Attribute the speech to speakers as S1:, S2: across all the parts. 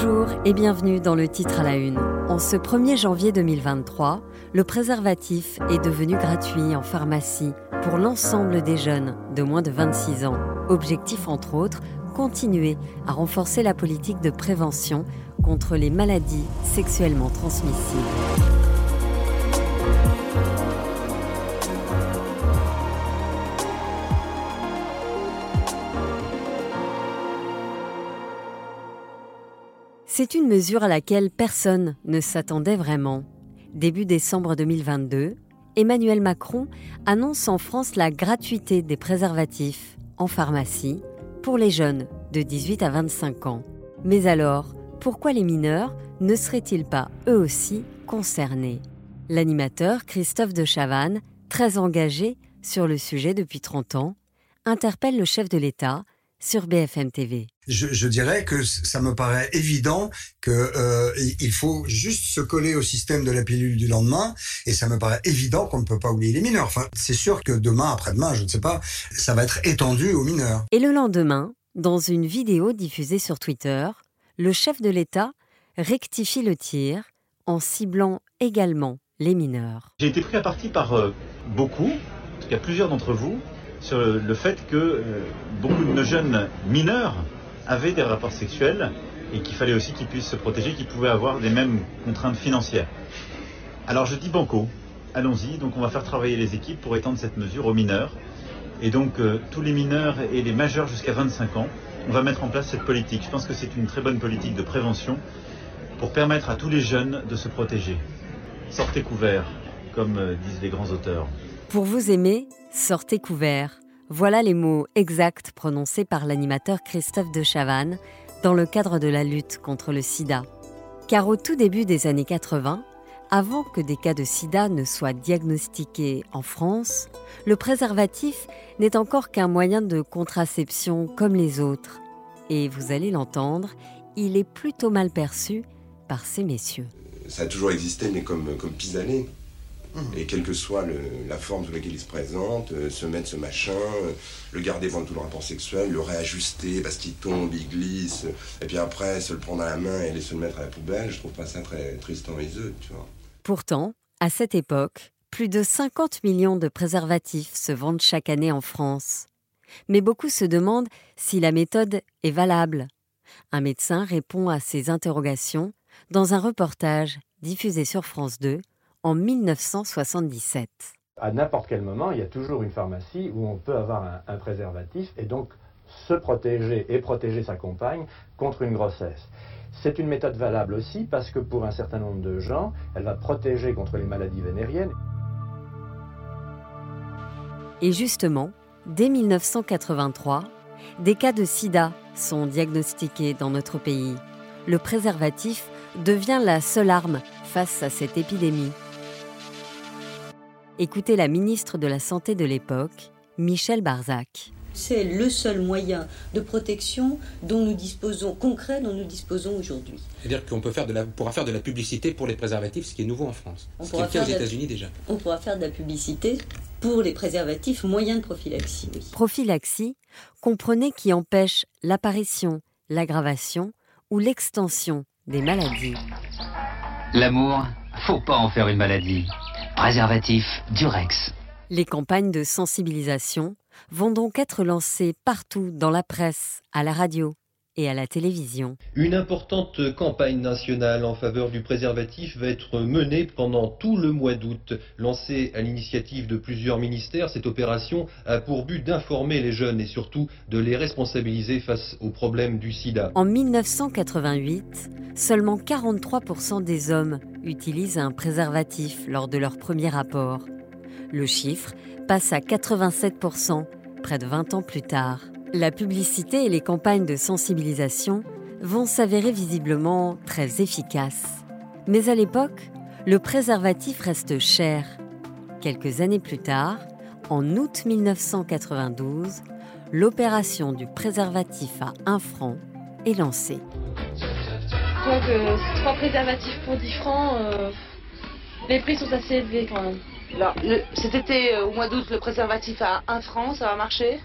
S1: Bonjour et bienvenue dans le titre à la une. En ce 1er janvier 2023, le préservatif est devenu gratuit en pharmacie pour l'ensemble des jeunes de moins de 26 ans. Objectif entre autres, continuer à renforcer la politique de prévention contre les maladies sexuellement transmissibles. C'est une mesure à laquelle personne ne s'attendait vraiment. Début décembre 2022, Emmanuel Macron annonce en France la gratuité des préservatifs en pharmacie pour les jeunes de 18 à 25 ans. Mais alors, pourquoi les mineurs ne seraient-ils pas eux aussi concernés? L'animateur Christophe de Chavannes, très engagé sur le sujet depuis 30 ans, interpelle le chef de l'État sur BFM TV.
S2: Je, dirais que ça me paraît évident que euh, il faut juste se coller au système de la pilule du lendemain, et ça me paraît évident qu'on ne peut pas oublier les mineurs. Enfin, c'est sûr que demain, après-demain, je ne sais pas, ça va être étendu aux mineurs.
S1: Et le lendemain, dans une vidéo diffusée sur Twitter, le chef de l'État rectifie le tir en ciblant également les mineurs.
S3: J'ai été pris à partie par euh, beaucoup, en tout cas plusieurs d'entre vous, sur le fait que euh, beaucoup de nos jeunes mineurs avaient des rapports sexuels et qu'il fallait aussi qu'ils puissent se protéger, qu'ils pouvaient avoir les mêmes contraintes financières. Alors je dis banco, allons-y, donc on va faire travailler les équipes pour étendre cette mesure aux mineurs. Et donc euh, tous les mineurs et les majeurs jusqu'à 25 ans, on va mettre en place cette politique. Je pense que c'est une très bonne politique de prévention pour permettre à tous les jeunes de se protéger. Sortez couverts, comme euh, disent les grands auteurs.
S1: Pour vous aimer, sortez couverts. Voilà les mots exacts prononcés par l'animateur Christophe de Chavannes dans le cadre de la lutte contre le sida. Car au tout début des années 80, avant que des cas de sida ne soient diagnostiqués en France, le préservatif n'est encore qu'un moyen de contraception comme les autres. Et vous allez l'entendre, il est plutôt mal perçu par ces messieurs.
S4: Ça a toujours existé, mais comme, comme et quelle que soit la forme sous laquelle il se présente, euh, se mettre ce machin, euh, le garder pendant tout le rapport sexuel, le réajuster parce qu'il tombe, il glisse, et puis après se le prendre à la main et aller se le mettre à la poubelle, je trouve pas ça très tristant et tu vois.
S1: Pourtant, à cette époque, plus de 50 millions de préservatifs se vendent chaque année en France. Mais beaucoup se demandent si la méthode est valable. Un médecin répond à ces interrogations dans un reportage diffusé sur France 2 en 1977.
S5: À n'importe quel moment, il y a toujours une pharmacie où on peut avoir un, préservatif et donc se protéger et protéger sa compagne contre une grossesse. C'est une méthode valable aussi parce que pour un certain nombre de gens, elle va protéger contre les maladies vénériennes.
S1: Et justement, dès 1983, des cas de sida sont diagnostiqués dans notre pays. Le préservatif devient la seule arme face à cette épidémie. Écoutez la ministre de la Santé de l'époque, Michel Barzac.
S6: C'est le seul moyen de protection dont nous disposons, concret dont nous disposons aujourd'hui.
S7: C'est-à-dire qu'on peut faire de la, pourra faire de la publicité pour les préservatifs, ce qui est nouveau en France. On ce qui est aux États-Unis déjà.
S6: On pourra faire de la publicité pour les préservatifs moyens de prophylaxie.
S1: Prophylaxie, comprenez qui empêche l'apparition, l'aggravation ou l'extension des maladies.
S8: L'amour, faut pas en faire une maladie. Préservatif Durex.
S1: Les campagnes de sensibilisation vont donc être lancées partout dans la presse, à la radio et à la télévision.
S9: Une importante campagne nationale en faveur du préservatif va être menée pendant tout le mois d'août. Lancée à l'initiative de plusieurs ministères, cette opération a pour but d'informer les jeunes et surtout de les responsabiliser face aux problèmes du sida.
S1: En 1988, seulement 43% des hommes utilisent un préservatif lors de leur premier rapport. Le chiffre passe à 87% près de 20 ans plus tard. La publicité et les campagnes de sensibilisation vont s'avérer visiblement très efficaces. Mais à l'époque, le préservatif reste cher. Quelques années plus tard, en août 1992, l'opération du préservatif à 1 franc est lancée.
S10: Donc, euh, trois préservatifs pour 10 francs, euh, les prix sont assez élevés quand même.
S11: Alors, cet été, euh, au mois d'août, le préservatif à 1 franc, ça va marcher?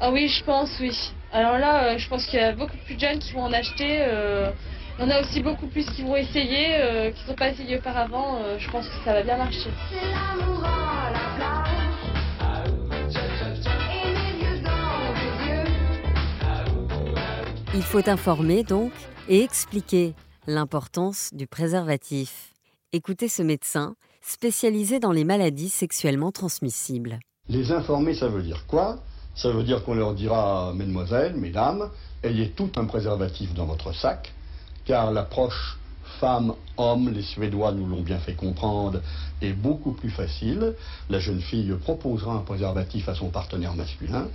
S10: Ah oui, je pense, oui. Alors là, je pense qu'il y a beaucoup plus de jeunes qui vont en acheter. Il y en a aussi beaucoup plus qui vont essayer, qui ne sont pas essayés auparavant. je pense que ça va bien marcher.
S1: Il faut informer donc et expliquer l'importance du préservatif. Écoutez ce médecin spécialisé dans les maladies sexuellement transmissibles.
S11: Les informer, ça veut dire quoi? Ça veut dire qu'on leur dira, mesdemoiselles, mesdames, ayez tout un préservatif dans votre sac, car l'approche femme-homme, les Suédois nous l'ont bien fait comprendre, est beaucoup plus facile. La jeune fille proposera un préservatif à son partenaire masculin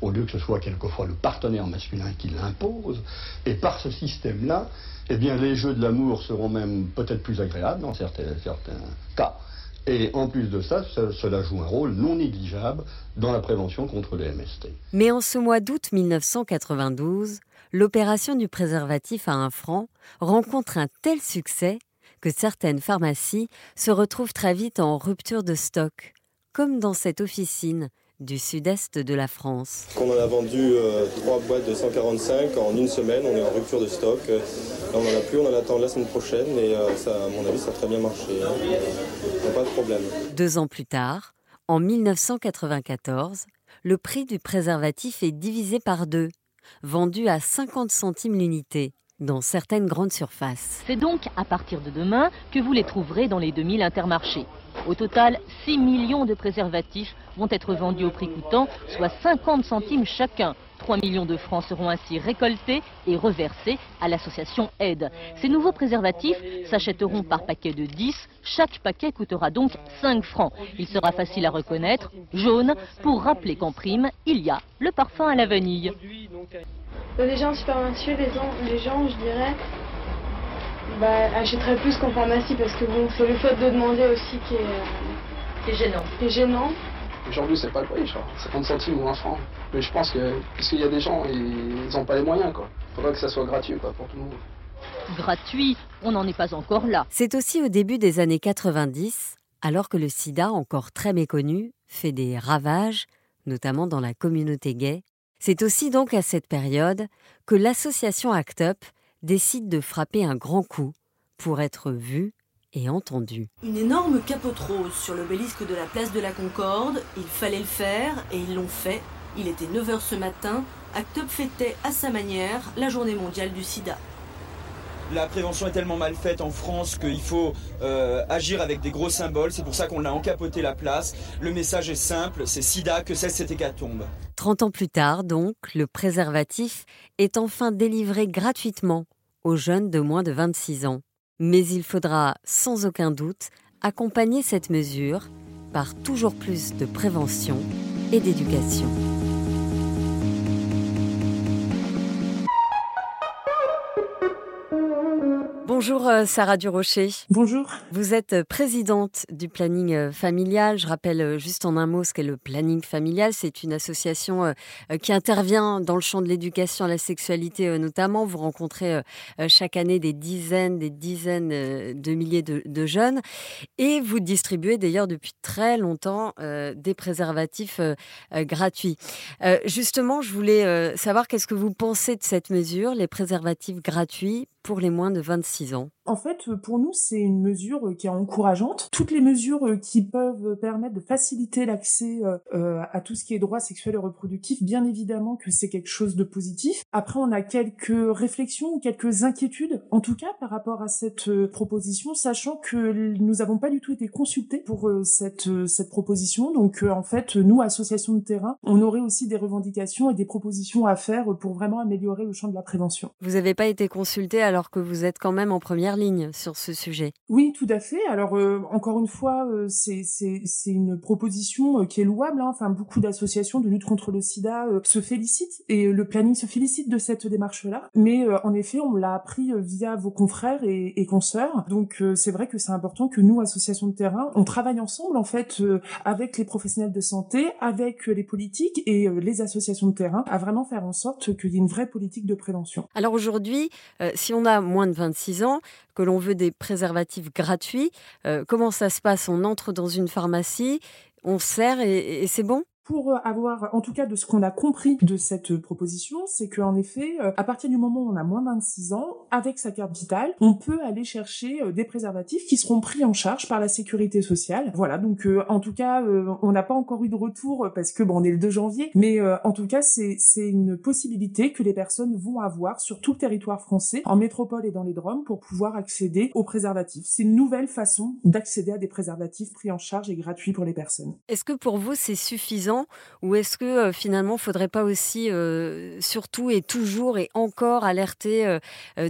S11: au lieu que ce soit quelquefois le partenaire masculin qui l'impose. Et par ce système-là, eh bien, les jeux de l'amour seront même peut-être plus agréables dans certains, certains cas. Et en plus de ça, cela joue un rôle non négligeable dans la prévention contre les MST.
S1: Mais en ce mois d'août 1992, l'opération du préservatif à un franc rencontre un tel succès que certaines pharmacies se retrouvent très vite en rupture de stock, comme dans cette officine du sud-est de la France.
S12: On en a vendu euh, trois boîtes de 145 en une semaine, on est en rupture de stock. on n'en a plus, on en attend la semaine prochaine et euh, ça, à mon avis ça a très bien marché. Hein. Pas de problème.
S1: Deux ans plus tard, en 1994, le prix du préservatif est divisé par deux, vendu à 50 centimes l'unité dans certaines grandes surfaces.
S13: C'est donc à partir de demain que vous les trouverez dans les 2000 intermarchés. Au total, 6 millions de préservatifs vont être vendus au prix coûtant, soit 50 centimes chacun. 3 millions de francs seront ainsi récoltés et reversés à l'association Aide. Ces nouveaux préservatifs s'achèteront par paquet de 10. Chaque paquet coûtera donc 5 francs. Il sera facile à reconnaître, jaune, pour rappeler qu'en prime, il y a le parfum à la vanille.
S10: Les gens gens, les gens je dirais, bah, achèterais plus qu'en pharmacie parce que bon, c'est le fait de demander aussi qui est,
S13: euh, gênant.
S10: Qui est gênant.
S14: Aujourd'hui, c'est pas le prix, genre 50 centimes ou un franc. Mais je pense que, puisqu'il y a des gens, ils n'ont pas les moyens, quoi. Faudrait que ça soit gratuit, quoi, pour tout le monde.
S13: Gratuit, on n'en est pas encore là.
S1: C'est aussi au début des années 90, alors que le sida, encore très méconnu, fait des ravages, notamment dans la communauté gay. C'est aussi donc à cette période que l'association ACT UP décide de frapper un grand coup pour être vu et entendu.
S15: Une énorme capote rose sur l'obélisque de la place de la Concorde, il fallait le faire et ils l'ont fait. Il était 9h ce matin, Act Up fêtait à sa manière la journée mondiale du sida.
S16: La prévention est tellement mal faite en France qu'il faut euh, agir avec des gros symboles. C'est pour ça qu'on a encapoté la place. Le message est simple, c'est sida que cesse cette hécatombe.
S1: 30 ans plus tard, donc, le préservatif est enfin délivré gratuitement aux jeunes de moins de 26 ans. Mais il faudra sans aucun doute accompagner cette mesure par toujours plus de prévention et d'éducation. Bonjour euh, Sarah Durocher.
S17: Bonjour.
S1: Vous êtes euh, présidente du planning euh, familial. Je rappelle juste en un mot ce qu'est le planning familial. C'est une association qui intervient dans le champ de l'éducation à la sexualité notamment. Vous rencontrez chaque année des dizaines, des dizaines de milliers de, jeunes et vous distribuez d'ailleurs depuis très longtemps des préservatifs gratuits. Justement, je voulais savoir qu'est-ce que vous pensez de cette mesure, les préservatifs gratuits? Pour les moins de 26 ans
S17: en fait, pour nous, c'est une mesure euh, qui est encourageante. Toutes les mesures euh, qui peuvent permettre de faciliter l'accès euh, à tout ce qui est droit sexuel et reproductif, bien évidemment que c'est quelque chose de positif. Après, on a quelques réflexions ou quelques inquiétudes, en tout cas par rapport à cette proposition, sachant que nous n'avons pas du tout été consultés pour cette, cette proposition. Donc, en fait, nous, associations de terrain, on aurait aussi des revendications et des propositions à faire pour vraiment améliorer le champ de la prévention.
S1: Vous n'avez pas été consulté alors que vous êtes quand même en première ligne sur ce sujet.
S17: Oui, tout à fait. Alors euh, encore une fois, euh, c'est c'est une proposition euh, qui est louable. Hein. Enfin, beaucoup d'associations de lutte contre le SIDA se félicitent et le planning se félicite de cette démarche-là. Mais en effet, on l'a appris via vos confrères et, et consoeurs. Donc c'est vrai que c'est important que nous, associations de terrain, on travaille ensemble en fait avec les professionnels de santé, avec les politiques et les associations de terrain, à vraiment faire en sorte qu'il y ait une vraie politique de prévention.
S1: Alors aujourd'hui, si on a moins de 26 ans, que l'on veut des préservatifs gratuits. Euh, comment ça se passe? On entre dans une pharmacie, on sert et, c'est bon?
S17: Pour avoir, en tout cas de ce qu'on a compris de cette proposition, c'est qu'en effet, à partir du moment où on a moins de 26 ans, avec sa carte vitale, on peut aller chercher des préservatifs qui seront pris en charge par la sécurité sociale. Voilà, donc en tout cas, on n'a pas encore eu de retour parce que bon, on est le 2 janvier, mais en tout cas, c'est une possibilité que les personnes vont avoir sur tout le territoire français, en métropole et dans les Drômes, pour pouvoir accéder aux préservatifs. C'est une nouvelle façon d'accéder à des préservatifs pris en charge et gratuits pour les personnes.
S1: Est-ce que pour vous c'est suffisant ou est-ce que euh, finalement faudrait pas aussi euh, surtout et toujours et encore alerter euh,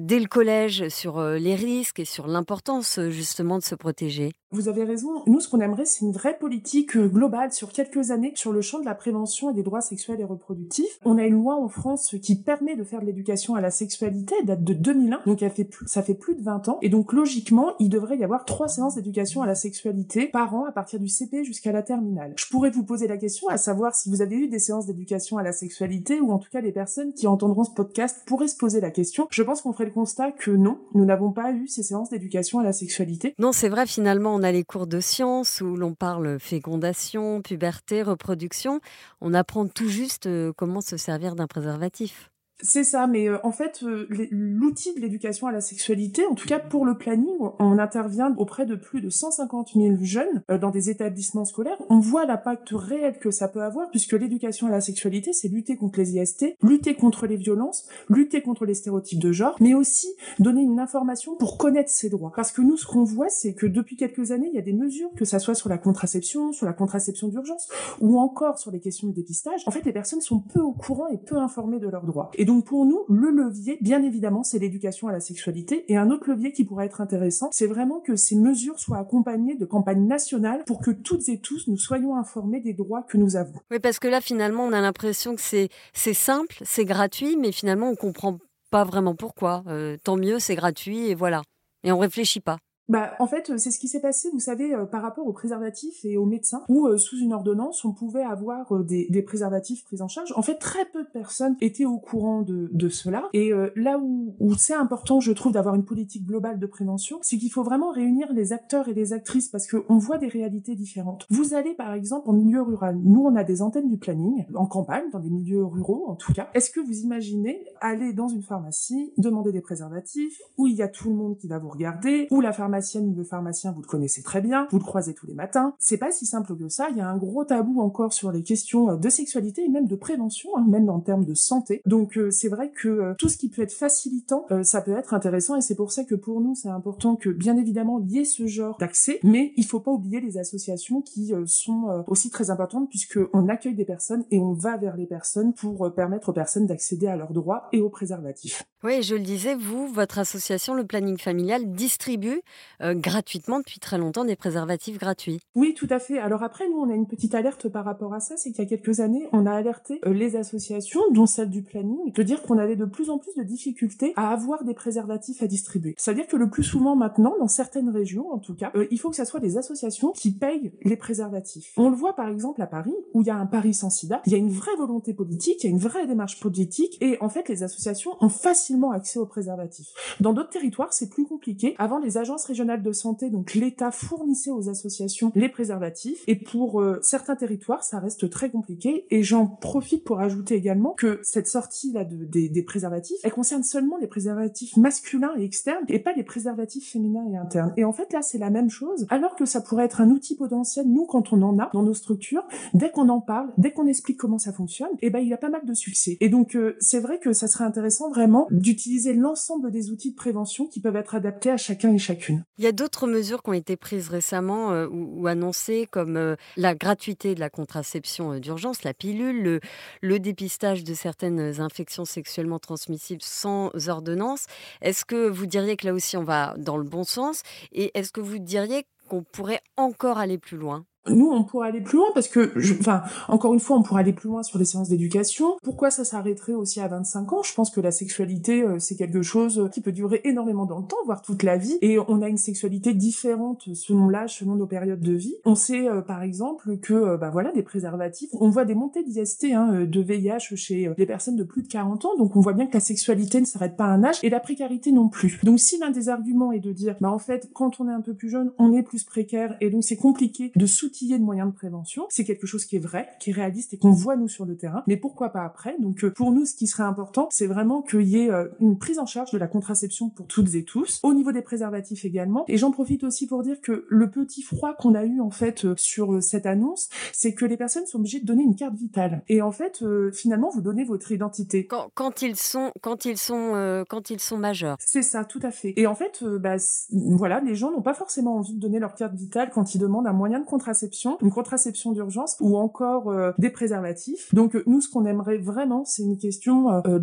S1: dès le collège sur les risques et sur l'importance justement de se protéger?
S17: Vous avez raison. Nous, ce qu'on aimerait, c'est une vraie politique globale sur quelques années sur le champ de la prévention et des droits sexuels et reproductifs. On a une loi en France qui permet de faire de l'éducation à la sexualité, date de 2001, donc elle ça fait plus de 20 ans. Et donc logiquement, il devrait y avoir trois séances d'éducation à la sexualité par an à partir du CP jusqu'à la terminale. Je pourrais vous poser la question à savoir si vous avez eu des séances d'éducation à la sexualité ou en tout cas les personnes qui entendront ce podcast pourraient se poser la question. Je pense qu'on ferait le constat que non, nous n'avons pas eu ces séances d'éducation à la sexualité.
S1: Non, c'est vrai finalement, on a les cours de sciences où l'on parle fécondation, puberté, reproduction. On apprend tout juste euh, comment se servir d'un préservatif.
S17: C'est ça, mais euh, en fait, euh, l'outil de l'éducation à la sexualité, en tout cas pour le planning, on intervient auprès de plus de 150 000 jeunes euh, dans des établissements scolaires. On voit l'impact réel que ça peut avoir, puisque l'éducation à la sexualité, c'est lutter contre les IST, lutter contre les violences, lutter contre les stéréotypes de genre, mais aussi donner une information pour connaître ses droits. Parce que nous, ce qu'on voit, c'est que depuis quelques années, il y a des mesures, que ça soit sur la contraception, sur la contraception d'urgence, ou encore sur les questions de dépistage. En fait, les personnes sont peu au courant et peu informées de leurs droits. Et donc pour nous, le levier, bien évidemment, c'est l'éducation à la sexualité. Et un autre levier qui pourrait être intéressant, c'est vraiment que ces mesures soient accompagnées de campagnes nationales pour que toutes et tous nous soyons informés des droits que nous avons.
S1: Oui, parce que là, finalement, on a l'impression que c'est simple, c'est gratuit, mais finalement, on comprend pas vraiment pourquoi. Euh, tant mieux, c'est gratuit et voilà. Et on réfléchit pas.
S17: Bah, en fait, euh, c'est ce qui s'est passé, vous savez, euh, par rapport aux préservatifs et aux médecins, où euh, sous une ordonnance, on pouvait avoir des, des, préservatifs pris en charge. En fait, très peu de personnes étaient au courant de, de cela. Et là où, où c'est important, je trouve, d'avoir une politique globale de prévention, c'est qu'il faut vraiment réunir les acteurs et les actrices parce qu'on voit des réalités différentes. Vous allez, par exemple, en milieu rural. Nous, on a des antennes du planning, en campagne, dans des milieux ruraux, en tout cas. Est-ce que vous imaginez aller dans une pharmacie, demander des préservatifs, où il y a tout le monde qui va vous regarder, où la pharmacie le pharmacien, vous le connaissez très bien, vous le croisez tous les matins. C'est pas si simple que ça. Il y a un gros tabou encore sur les questions euh, de sexualité et même de prévention, hein, même en termes de santé. Donc euh, c'est vrai que euh, tout ce qui peut être facilitant, ça peut être intéressant et c'est pour ça que pour nous c'est important que bien évidemment il y ait ce genre d'accès, mais il faut pas oublier les associations qui sont aussi très importantes puisque on accueille des personnes et on va vers les personnes pour permettre aux personnes d'accéder à leurs droits et aux préservatifs.
S1: Oui, je le disais, vous, votre association, le planning familial, distribue euh, gratuitement depuis très longtemps des préservatifs gratuits.
S17: Oui, tout à fait. Alors après, nous, on a une petite alerte par rapport à ça, c'est qu'il y a quelques années, on a alerté euh, les associations, dont celle du planning, de dire qu'on avait de plus en plus de difficultés à avoir des préservatifs à distribuer. C'est-à-dire que le plus souvent maintenant, dans certaines régions en tout cas, euh, il faut que ça soit des associations qui payent les préservatifs. On le voit par exemple à Paris, où il y a un Paris sans sida, il y a une vraie volonté politique, il y a une vraie démarche politique, et en fait, les associations ont facilement accès aux préservatifs. Dans d'autres territoires, c'est plus compliqué. Avant, les agences régionale de santé, donc l'État fournissait aux associations les préservatifs. Et pour euh, certains territoires, ça reste très compliqué. Et j'en profite pour ajouter également que cette sortie-là de, des, préservatifs, elle concerne seulement les préservatifs masculins et externes et pas les préservatifs féminins et internes. Et en fait, là, c'est la même chose. Alors que ça pourrait être un outil potentiel, nous, quand on en a dans nos structures, dès qu'on en parle, dès qu'on explique comment ça fonctionne, et eh ben, il a pas mal de succès. Et donc, euh, c'est vrai que ça serait intéressant vraiment d'utiliser l'ensemble des outils de prévention qui peuvent être adaptés à chacun et chacune.
S1: Il y a d'autres mesures qui ont été prises récemment euh, ou, annoncées, comme euh, la gratuité de la contraception euh, d'urgence, la pilule, le, dépistage de certaines infections sexuellement transmissibles sans ordonnance. Est-ce que vous diriez que là aussi on va dans le bon sens? Et est-ce que vous diriez qu'on pourrait encore aller plus loin?
S17: Nous, on pourrait aller plus loin parce que, enfin, encore une fois, on pourrait aller plus loin sur les séances d'éducation. Pourquoi ça s'arrêterait aussi à 25 ans? Je pense que la sexualité, euh, c'est quelque chose qui peut durer énormément dans le temps, voire toute la vie. Et on a une sexualité différente selon l'âge, selon nos périodes de vie. On sait, euh, par exemple, que, euh, bah voilà, des préservatifs, on voit des montées d'IST, hein, de VIH chez les personnes de plus de 40 ans. Donc, on voit bien que la sexualité ne s'arrête pas à un âge et la précarité non plus. Donc, si l'un des arguments est de dire, bah en fait, quand on est un peu plus jeune, on est plus précaire et donc c'est compliqué de soutenir outiller de moyens de prévention. C'est quelque chose qui est vrai, qui est réaliste et qu'on voit nous sur le terrain. Mais pourquoi pas après? Donc pour nous, ce qui serait important, c'est vraiment qu'il y ait une prise en charge de la contraception pour toutes et tous, au niveau des préservatifs également. Et j'en profite aussi pour dire que le petit froid qu'on a eu en fait sur cette annonce, c'est que les personnes sont obligées de donner une carte vitale. Et en fait, finalement, vous donnez votre identité.
S1: Quand, quand ils sont, quand ils sont, quand ils sont majeurs.
S17: C'est ça, tout à fait. Et en fait, bah, voilà, les gens n'ont pas forcément envie de donner leur carte vitale quand ils demandent un moyen de contraception, une contraception d'urgence ou encore euh, des préservatifs. Donc nous, ce qu'on aimerait vraiment, c'est une question euh,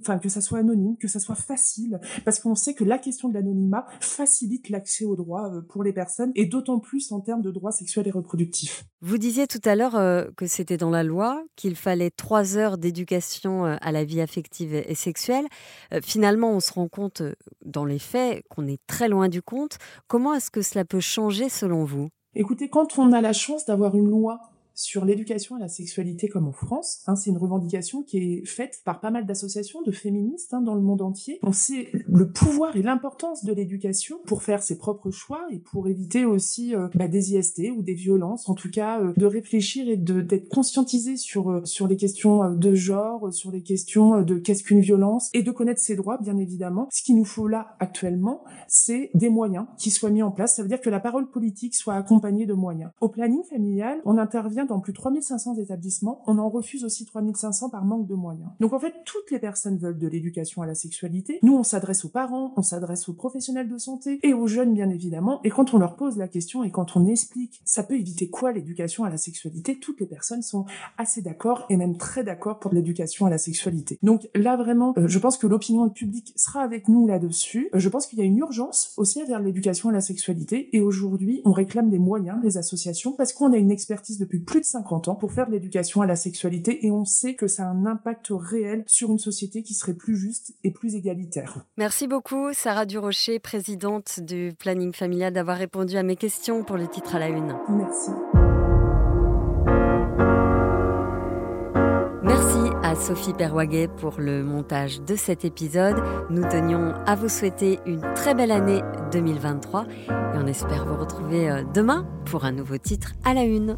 S17: enfin que ça soit anonyme, que ça soit facile, parce qu'on sait que la question de l'anonymat facilite l'accès aux droits euh, pour les personnes et d'autant plus en termes de droits sexuels et reproductifs.
S1: Vous disiez tout à l'heure que c'était dans la loi qu'il fallait trois heures d'éducation à la vie affective et sexuelle. finalement, on se rend compte dans les faits qu'on est très loin du compte. Comment est-ce que cela peut changer selon vous?
S17: Écoutez, quand on a la chance d'avoir une loi sur l'éducation à la sexualité comme en France. Hein, c'est une revendication qui est faite par pas mal d'associations de féministes hein, dans le monde entier. On sait le pouvoir et l'importance de l'éducation pour faire ses propres choix et pour éviter aussi euh, bah, des IST ou des violences, en tout cas euh, de réfléchir et d'être conscientisé sur euh, sur les questions de genre, sur les questions de qu'est-ce qu'une violence et de connaître ses droits bien évidemment. Ce qu'il nous faut là actuellement, c'est des moyens qui soient mis en place. Ça veut dire que la parole politique soit accompagnée de moyens. Au planning familial, on intervient dans plus de 3500 établissements, on en refuse aussi 3500 par manque de moyens. Donc en fait, toutes les personnes veulent de l'éducation à la sexualité. Nous, on s'adresse aux parents, on s'adresse aux professionnels de santé et aux jeunes, bien évidemment. Et quand on leur pose la question et quand on explique, ça peut éviter quoi l'éducation à la sexualité, toutes les personnes sont assez d'accord et même très d'accord pour l'éducation à la sexualité. Donc là, vraiment, euh, je pense que l'opinion publique sera avec nous là-dessus. Euh, je pense qu'il y a une urgence aussi vers l'éducation à la sexualité et aujourd'hui, on réclame des moyens des associations parce qu'on a une expertise depuis plus plus de 50 ans pour faire de l'éducation à la sexualité et on sait que ça a un impact réel sur une société qui serait plus juste et plus égalitaire.
S1: Merci beaucoup Sarah Durocher, présidente du planning familial, d'avoir répondu à mes questions pour le titre à la une.
S17: Merci.
S1: Merci à Sophie Perwaguet pour le montage de cet épisode. Nous tenions à vous souhaiter une très belle année 2023 et on espère vous retrouver euh, demain pour un nouveau titre à la une.